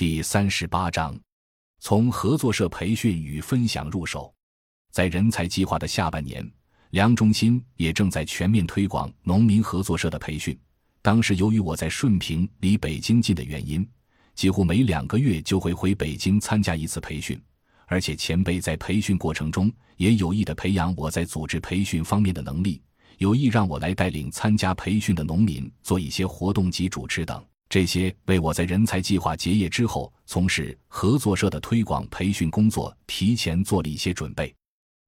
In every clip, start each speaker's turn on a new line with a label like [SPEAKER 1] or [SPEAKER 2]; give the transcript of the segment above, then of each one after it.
[SPEAKER 1] 第三十八章，从合作社培训与分享入手。在人才计划的下半年，梁中心也正在全面推广农民合作社的培训。当时由于我在顺平离北京近的原因，几乎每两个月就会回北京参加一次培训，而且前辈在培训过程中也有意的培养我在组织培训方面的能力。有意让我来带领参加培训的农民做一些活动及主持等，这些为我在人才计划结业之后从事合作社的推广培训工作提前做了一些准备。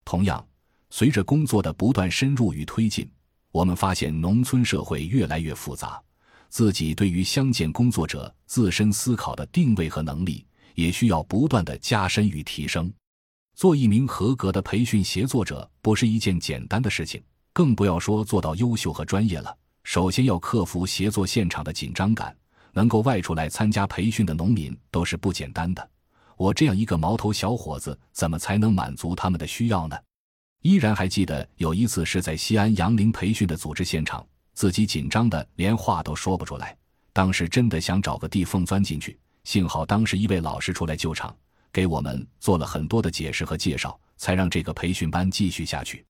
[SPEAKER 1] 同样，随着工作的不断深入与推进，我们发现农村社会越来越复杂，自己对于乡建工作者自身思考的定位和能力也需要不断的加深与提升。做一名合格的培训协作者不是一件简单的事情。更不要说做到优秀和专业了。首先要克服协作现场的紧张感，能够外出来参加培训的农民都是不简单的。我这样一个毛头小伙子，怎么才能满足他们的需要呢？依然还记得有一次是在西安杨凌培训的组织现场，自己紧张的连话都说不出来。当时真的想找个地缝钻进去，幸好当时一位老师出来救场，给我们做了很多的解释和介绍，才让这个培训班继续下去。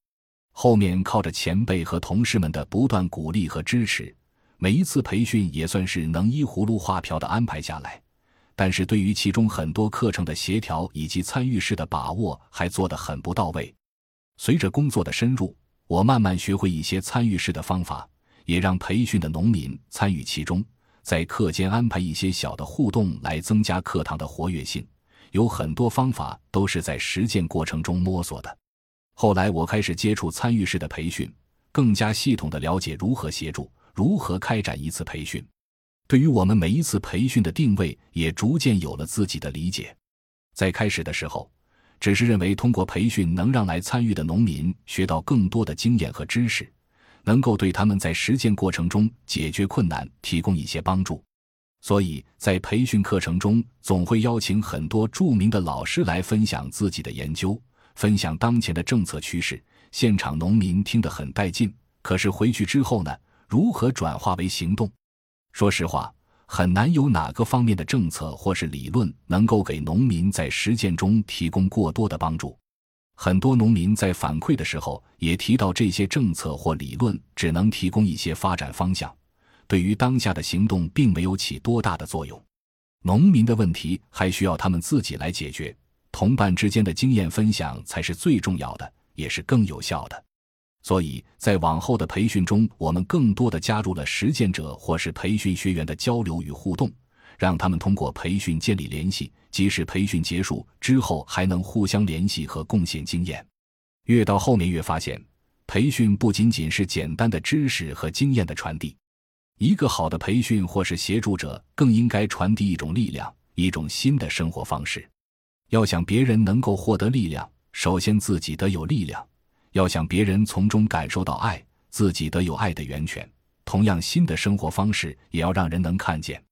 [SPEAKER 1] 后面靠着前辈和同事们的不断鼓励和支持，每一次培训也算是能依葫芦画瓢的安排下来。但是对于其中很多课程的协调以及参与式的把握，还做得很不到位。随着工作的深入，我慢慢学会一些参与式的方法，也让培训的农民参与其中，在课间安排一些小的互动，来增加课堂的活跃性。有很多方法都是在实践过程中摸索的。后来我开始接触参与式的培训，更加系统的了解如何协助、如何开展一次培训。对于我们每一次培训的定位，也逐渐有了自己的理解。在开始的时候，只是认为通过培训能让来参与的农民学到更多的经验和知识，能够对他们在实践过程中解决困难提供一些帮助。所以在培训课程中，总会邀请很多著名的老师来分享自己的研究。分享当前的政策趋势，现场农民听得很带劲。可是回去之后呢？如何转化为行动？说实话，很难有哪个方面的政策或是理论能够给农民在实践中提供过多的帮助。很多农民在反馈的时候也提到，这些政策或理论只能提供一些发展方向，对于当下的行动并没有起多大的作用。农民的问题还需要他们自己来解决。同伴之间的经验分享才是最重要的，也是更有效的。所以在往后的培训中，我们更多的加入了实践者或是培训学员的交流与互动，让他们通过培训建立联系，即使培训结束之后还能互相联系和贡献经验。越到后面越发现，培训不仅仅是简单的知识和经验的传递，一个好的培训或是协助者更应该传递一种力量，一种新的生活方式。要想别人能够获得力量，首先自己得有力量；要想别人从中感受到爱，自己得有爱的源泉。同样，新的生活方式也要让人能看见。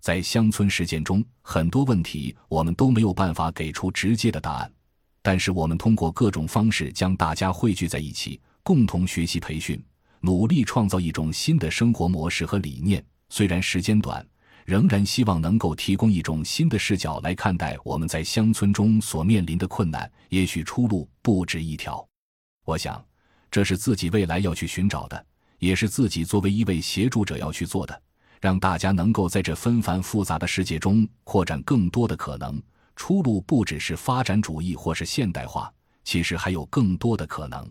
[SPEAKER 1] 在乡村实践中，很多问题我们都没有办法给出直接的答案，但是我们通过各种方式将大家汇聚在一起，共同学习培训，努力创造一种新的生活模式和理念。虽然时间短。仍然希望能够提供一种新的视角来看待我们在乡村中所面临的困难。也许出路不止一条，我想，这是自己未来要去寻找的，也是自己作为一位协助者要去做的，让大家能够在这纷繁复杂的世界中扩展更多的可能。出路不只是发展主义或是现代化，其实还有更多的可能。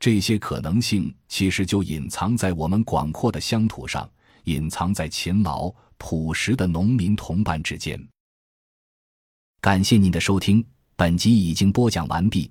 [SPEAKER 1] 这些可能性其实就隐藏在我们广阔的乡土上，隐藏在勤劳。朴实的农民同伴之间。感谢您的收听，本集已经播讲完毕。